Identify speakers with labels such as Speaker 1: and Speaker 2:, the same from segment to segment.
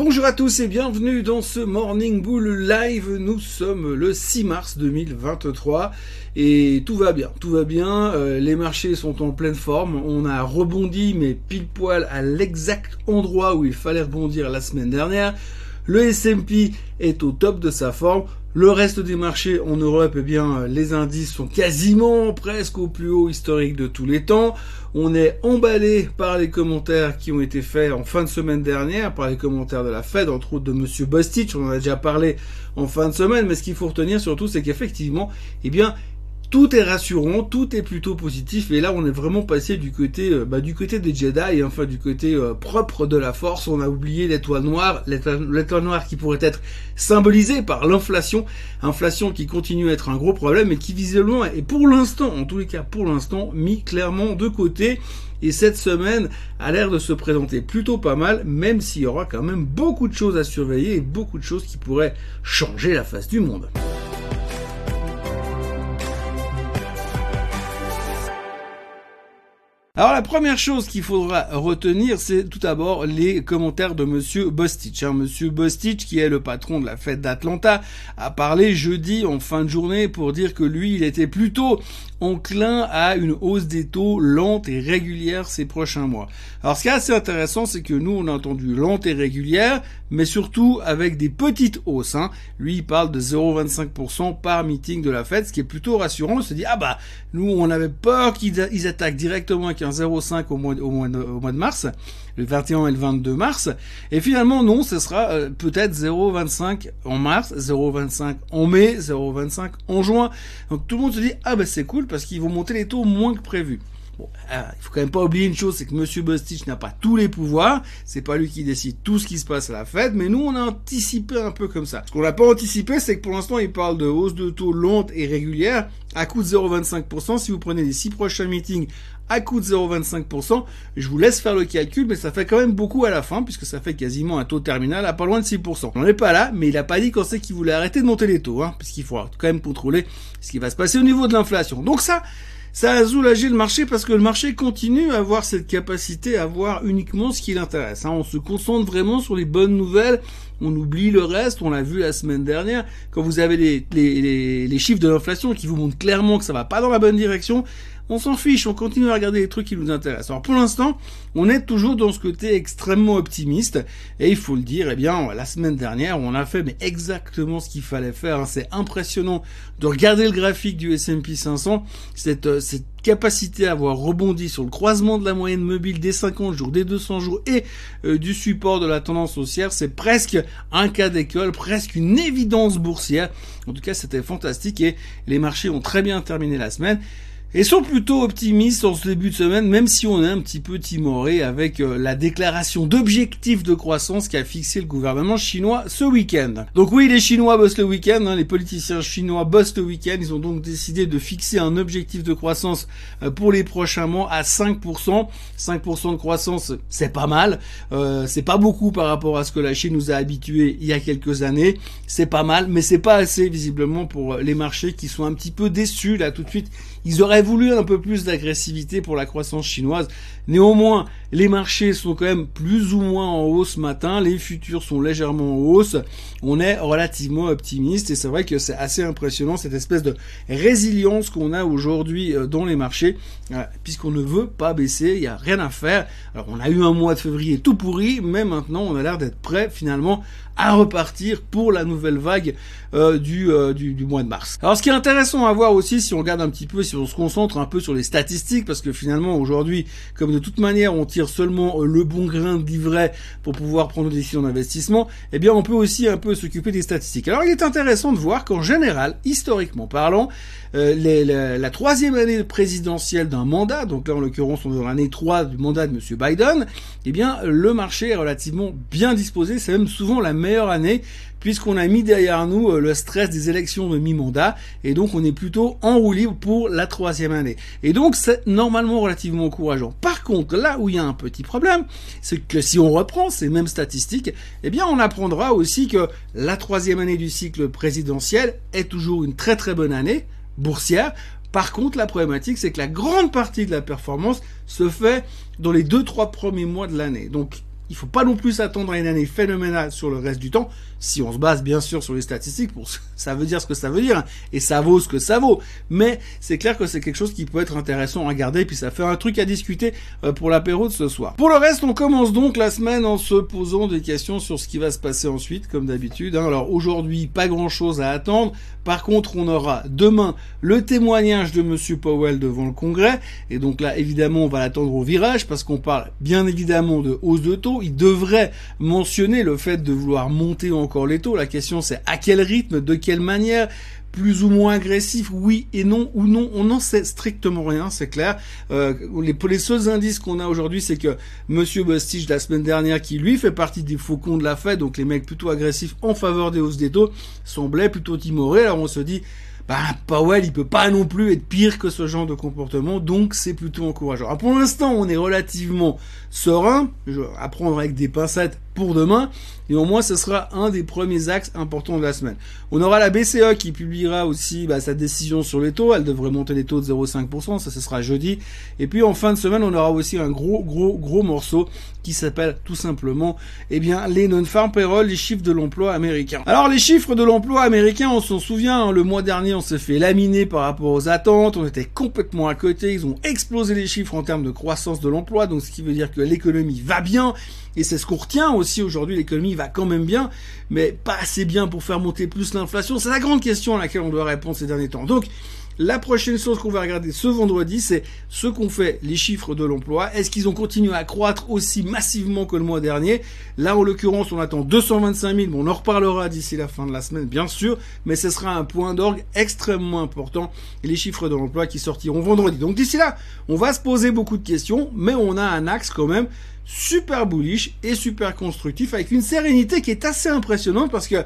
Speaker 1: Bonjour à tous et bienvenue dans ce Morning Bull Live. Nous sommes le 6 mars 2023 et tout va bien, tout va bien. Euh, les marchés sont en pleine forme. On a rebondi mais pile poil à l'exact endroit où il fallait rebondir la semaine dernière. Le S&P est au top de sa forme. Le reste des marchés en Europe, eh bien, les indices sont quasiment presque au plus haut historique de tous les temps. On est emballé par les commentaires qui ont été faits en fin de semaine dernière, par les commentaires de la Fed, entre autres de Monsieur Bostich. On en a déjà parlé en fin de semaine, mais ce qu'il faut retenir surtout, c'est qu'effectivement, eh bien, tout est rassurant, tout est plutôt positif, et là on est vraiment passé du côté, euh, bah, du côté des Jedi, enfin du côté euh, propre de la Force. On a oublié l'étoile noire, l'étoile noire qui pourrait être symbolisée par l'inflation, inflation qui continue à être un gros problème et qui visiblement et pour l'instant, en tous les cas pour l'instant, mis clairement de côté. Et cette semaine a l'air de se présenter plutôt pas mal, même s'il y aura quand même beaucoup de choses à surveiller et beaucoup de choses qui pourraient changer la face du monde. Alors la première chose qu'il faudra retenir, c'est tout d'abord les commentaires de Monsieur Bostich. Hein. Monsieur Bostich, qui est le patron de la fête d'Atlanta, a parlé jeudi en fin de journée pour dire que lui, il était plutôt enclin à une hausse des taux lente et régulière ces prochains mois. Alors ce qui est assez intéressant, c'est que nous, on a entendu lente et régulière, mais surtout avec des petites hausses. Hein. Lui, il parle de 0,25% par meeting de la Fed, ce qui est plutôt rassurant. On se dit, ah bah, nous, on avait peur qu'ils attaquent directement 0,5 au mois, de, mars, le 21 et le 22 mars. Et finalement, non, ce sera euh, peut-être 0,25 en mars, 0,25 en mai, 0,25 en juin. Donc tout le monde se dit, ah bah c'est cool parce qu'ils vont monter les taux moins que prévu. Bon, ah, il faut quand même pas oublier une chose, c'est que Monsieur Bostich n'a pas tous les pouvoirs. C'est pas lui qui décide tout ce qui se passe à la Fed, mais nous on a anticipé un peu comme ça. Ce qu'on n'a pas anticipé, c'est que pour l'instant il parle de hausse de taux lente et régulière à coût de 0,25%. Si vous prenez les six prochains meetings à coût de 0,25%, je vous laisse faire le calcul, mais ça fait quand même beaucoup à la fin, puisque ça fait quasiment un taux terminal à pas loin de 6%. On n'est pas là, mais il a pas dit quand c'est qu'il voulait arrêter de monter les taux, hein, puisqu'il faut quand même contrôler ce qui va se passer au niveau de l'inflation. Donc ça, ça a soulagé le marché parce que le marché continue à avoir cette capacité à voir uniquement ce qui l'intéresse. Hein. On se concentre vraiment sur les bonnes nouvelles, on oublie le reste, on l'a vu la semaine dernière, quand vous avez les, les, les chiffres de l'inflation qui vous montrent clairement que ça va pas dans la bonne direction, on s'en fiche, on continue à regarder les trucs qui nous intéressent. Alors pour l'instant, on est toujours dans ce côté extrêmement optimiste, et il faut le dire, eh bien, la semaine dernière, on a fait mais exactement ce qu'il fallait faire. Hein. C'est impressionnant de regarder le graphique du S&P 500, cette, euh, cette capacité à avoir rebondi sur le croisement de la moyenne mobile des 50 jours, des 200 jours et euh, du support de la tendance haussière, c'est presque un cas d'école, presque une évidence boursière. En tout cas, c'était fantastique et les marchés ont très bien terminé la semaine et sont plutôt optimistes en ce début de semaine, même si on est un petit peu timoré avec euh, la déclaration d'objectifs de croissance qu'a fixé le gouvernement chinois ce week-end. Donc oui, les Chinois bossent le week-end, hein, les politiciens chinois bossent le week-end, ils ont donc décidé de fixer un objectif de croissance euh, pour les prochains mois à 5%. 5% de croissance, c'est pas mal, euh, c'est pas beaucoup par rapport à ce que la Chine nous a habitués il y a quelques années, c'est pas mal, mais c'est pas assez visiblement pour les marchés qui sont un petit peu déçus là tout de suite. Ils auraient voulu un peu plus d'agressivité pour la croissance chinoise. Néanmoins, les marchés sont quand même plus ou moins en hausse ce matin, les futurs sont légèrement en hausse. On est relativement optimiste et c'est vrai que c'est assez impressionnant cette espèce de résilience qu'on a aujourd'hui euh, dans les marchés, euh, puisqu'on ne veut pas baisser, il n'y a rien à faire. Alors on a eu un mois de février tout pourri, mais maintenant on a l'air d'être prêt finalement à repartir pour la nouvelle vague euh, du, du, mois de mars. Alors ce qui est intéressant à voir aussi, si on regarde un petit peu, si on se concentre un peu sur les statistiques, parce que finalement aujourd'hui, comme de toute manière on tire seulement euh, le bon grain de livret pour pouvoir prendre des décisions d'investissement, eh bien on peut aussi un peu s'occuper des statistiques. Alors il est intéressant de voir qu'en général, historiquement parlant, euh, la, troisième année présidentielle d'un mandat, donc là en l'occurrence on est dans l'année 3 du mandat de M. Biden, eh bien le marché est relativement bien disposé, c'est même souvent la meilleure année puisqu'on a mis derrière nous euh, le stress des élections de mi-mandat, et donc on est plutôt en roue libre pour la troisième année. Et donc c'est normalement relativement encourageant. Par contre, là où il y a un petit problème, c'est que si on reprend ces mêmes statistiques, eh bien on apprendra aussi que la troisième année du cycle présidentiel est toujours une très très bonne année boursière. Par contre, la problématique, c'est que la grande partie de la performance se fait dans les deux trois premiers mois de l'année. Donc, Il faut pas non plus s'attendre à une année phénoménale sur le reste du temps. Si on se base bien sûr sur les statistiques, pour ça veut dire ce que ça veut dire hein, et ça vaut ce que ça vaut. Mais c'est clair que c'est quelque chose qui peut être intéressant à regarder. Puis ça fait un truc à discuter euh, pour l'apéro de ce soir. Pour le reste, on commence donc la semaine en se posant des questions sur ce qui va se passer ensuite, comme d'habitude. Hein. Alors aujourd'hui, pas grand chose à attendre. Par contre, on aura demain le témoignage de Monsieur Powell devant le Congrès. Et donc là, évidemment, on va l'attendre au virage parce qu'on parle bien évidemment de hausse de taux. Il devrait mentionner le fait de vouloir monter encore les taux. La question c'est à quel rythme, de quelle manière plus ou moins agressif, oui et non ou non, on n'en sait strictement rien, c'est clair. Euh, les, les seuls indices qu'on a aujourd'hui, c'est que Monsieur Bostich la semaine dernière, qui lui fait partie des faucons de la Fed, donc les mecs plutôt agressifs en faveur des hausses des taux, semblait plutôt timoré. Alors on se dit, bah, Powell, il peut pas non plus être pire que ce genre de comportement, donc c'est plutôt encourageant. Alors, pour l'instant, on est relativement serein, vais apprendre avec des pincettes pour demain, et au moins ce sera un des premiers axes importants de la semaine. On aura la BCE qui publiera aussi bah, sa décision sur les taux, elle devrait monter les taux de 0,5%, ça ce sera jeudi, et puis en fin de semaine on aura aussi un gros gros gros morceau qui s'appelle tout simplement eh bien les non-farm payroll, les chiffres de l'emploi américain. Alors les chiffres de l'emploi américain, on s'en souvient, hein, le mois dernier on s'est fait laminer par rapport aux attentes, on était complètement à côté, ils ont explosé les chiffres en termes de croissance de l'emploi, donc ce qui veut dire que l'économie va bien, et c'est ce qu'on retient aussi aujourd'hui, l'économie va quand même bien, mais pas assez bien pour faire monter plus l'inflation. C'est la grande question à laquelle on doit répondre ces derniers temps. Donc, la prochaine chose qu'on va regarder ce vendredi, c'est ce qu'ont fait les chiffres de l'emploi. Est-ce qu'ils ont continué à croître aussi massivement que le mois dernier? Là, en l'occurrence, on attend 225 000. Bon, on en reparlera d'ici la fin de la semaine, bien sûr, mais ce sera un point d'orgue extrêmement important. Les chiffres de l'emploi qui sortiront vendredi. Donc d'ici là, on va se poser beaucoup de questions, mais on a un axe quand même super bullish et super constructif avec une sérénité qui est assez impressionnante parce que,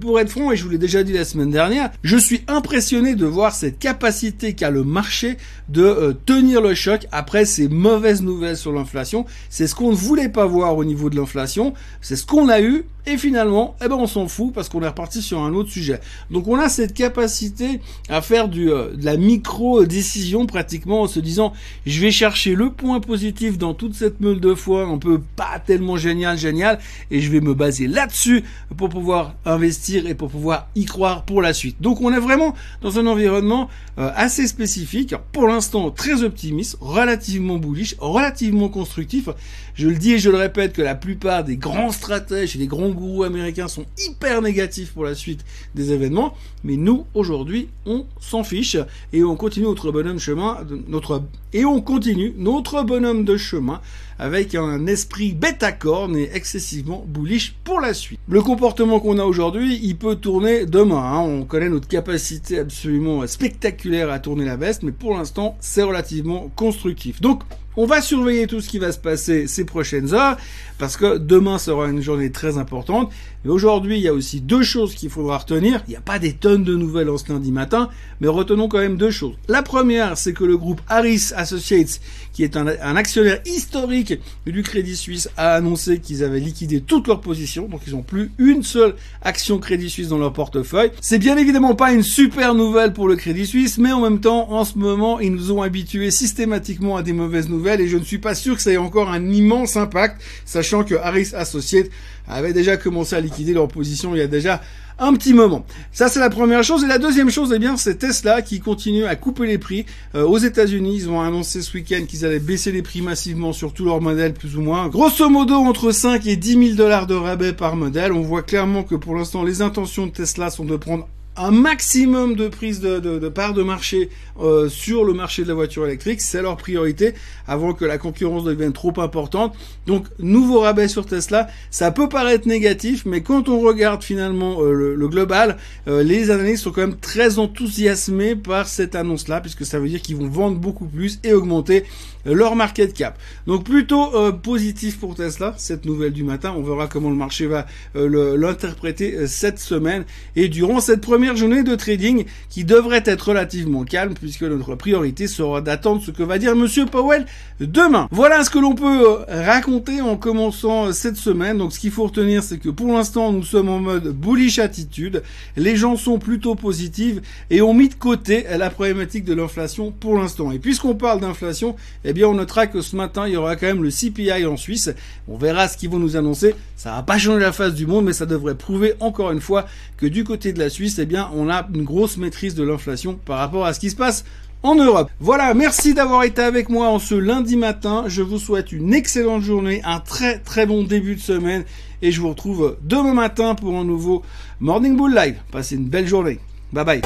Speaker 1: pour être franc, et je vous l'ai déjà dit la semaine dernière, je suis impressionné de voir cette capacité qu'a le marché de euh, tenir le choc après ces mauvaises nouvelles sur l'inflation. C'est ce qu'on ne voulait pas voir au niveau de l'inflation, c'est ce qu'on a eu et finalement, eh ben on s'en fout parce qu'on est reparti sur un autre sujet. Donc on a cette capacité à faire du, euh, de la micro-décision pratiquement en se disant je vais chercher le point positif dans toute cette meule de foi, un peu pas tellement génial, génial, et je vais me baser là-dessus pour pouvoir investir et pour pouvoir y croire pour la suite. Donc on est vraiment dans un environnement euh, assez spécifique, pour l'instant très optimiste, relativement bullish, relativement constructif. Je le dis et je le répète que la plupart des grands stratèges et des grands gourous américains sont hyper négatifs pour la suite des événements, mais nous aujourd'hui on s'en fiche et on continue notre bonhomme chemin, notre et on continue notre bonhomme de chemin avec un esprit bêta-corne et excessivement bullish pour la suite. Le comportement qu'on a aujourd'hui, il peut tourner demain. Hein. On connaît notre capacité absolument spectaculaire à tourner la veste, mais pour l'instant, c'est relativement constructif. Donc, on va surveiller tout ce qui va se passer ces prochaines heures parce que demain sera une journée très importante. Et aujourd'hui, il y a aussi deux choses qu'il faudra retenir. Il n'y a pas des tonnes de nouvelles en ce lundi matin, mais retenons quand même deux choses. La première, c'est que le groupe Harris Associates, qui est un, actionnaire historique du Crédit Suisse, a annoncé qu'ils avaient liquidé toutes leurs positions, donc ils n'ont plus une seule action Crédit Suisse dans leur portefeuille. C'est bien évidemment pas une super nouvelle pour le Crédit Suisse, mais en même temps, en ce moment, ils nous ont habitués systématiquement à des mauvaises nouvelles et je ne suis pas sûr que ça ait encore un immense impact, sachant que Harris Associates avait déjà commencé à liquider leur position il y a déjà un petit moment. Ça c'est la première chose. Et la deuxième chose, eh bien, c'est Tesla qui continue à couper les prix. Euh, aux États-Unis, ils ont annoncé ce week-end qu'ils allaient baisser les prix massivement sur tous leurs modèles, plus ou moins. Grosso modo, entre 5 et 10 000 dollars de rabais par modèle. On voit clairement que pour l'instant, les intentions de Tesla sont de prendre un maximum de prise de, de, de part de marché euh, sur le marché de la voiture électrique, c'est leur priorité avant que la concurrence devienne trop importante. Donc nouveau rabais sur Tesla, ça peut paraître négatif, mais quand on regarde finalement euh, le, global, euh, les analystes sont quand même très enthousiasmés par cette annonce-là, puisque ça veut dire qu'ils vont vendre beaucoup plus et augmenter leur market cap. Donc plutôt positif pour Tesla, cette nouvelle du matin. On verra comment le marché va l'interpréter cette semaine. Et durant cette première première journée de trading qui devrait être relativement calme puisque notre priorité sera d'attendre ce que va dire monsieur Powell demain. Voilà ce que l'on peut raconter en commençant cette semaine. Donc ce qu'il faut retenir c'est que pour l'instant nous sommes en mode bullish attitude. Les gens sont plutôt positifs et ont mis de côté la problématique de l'inflation pour l'instant. Et puisqu'on parle d'inflation, eh bien on notera que ce matin il y aura quand même le CPI en Suisse. On verra ce qu'ils vont nous annoncer. Ça va pas changer la face du monde mais ça devrait prouver encore une fois que du côté de la Suisse, eh on a une grosse maîtrise de l'inflation par rapport à ce qui se passe en Europe. Voilà, merci d'avoir été avec moi en ce lundi matin. Je vous souhaite une excellente journée, un très très bon début de semaine et je vous retrouve demain matin pour un nouveau Morning Bull Live. Passez une belle journée. Bye bye.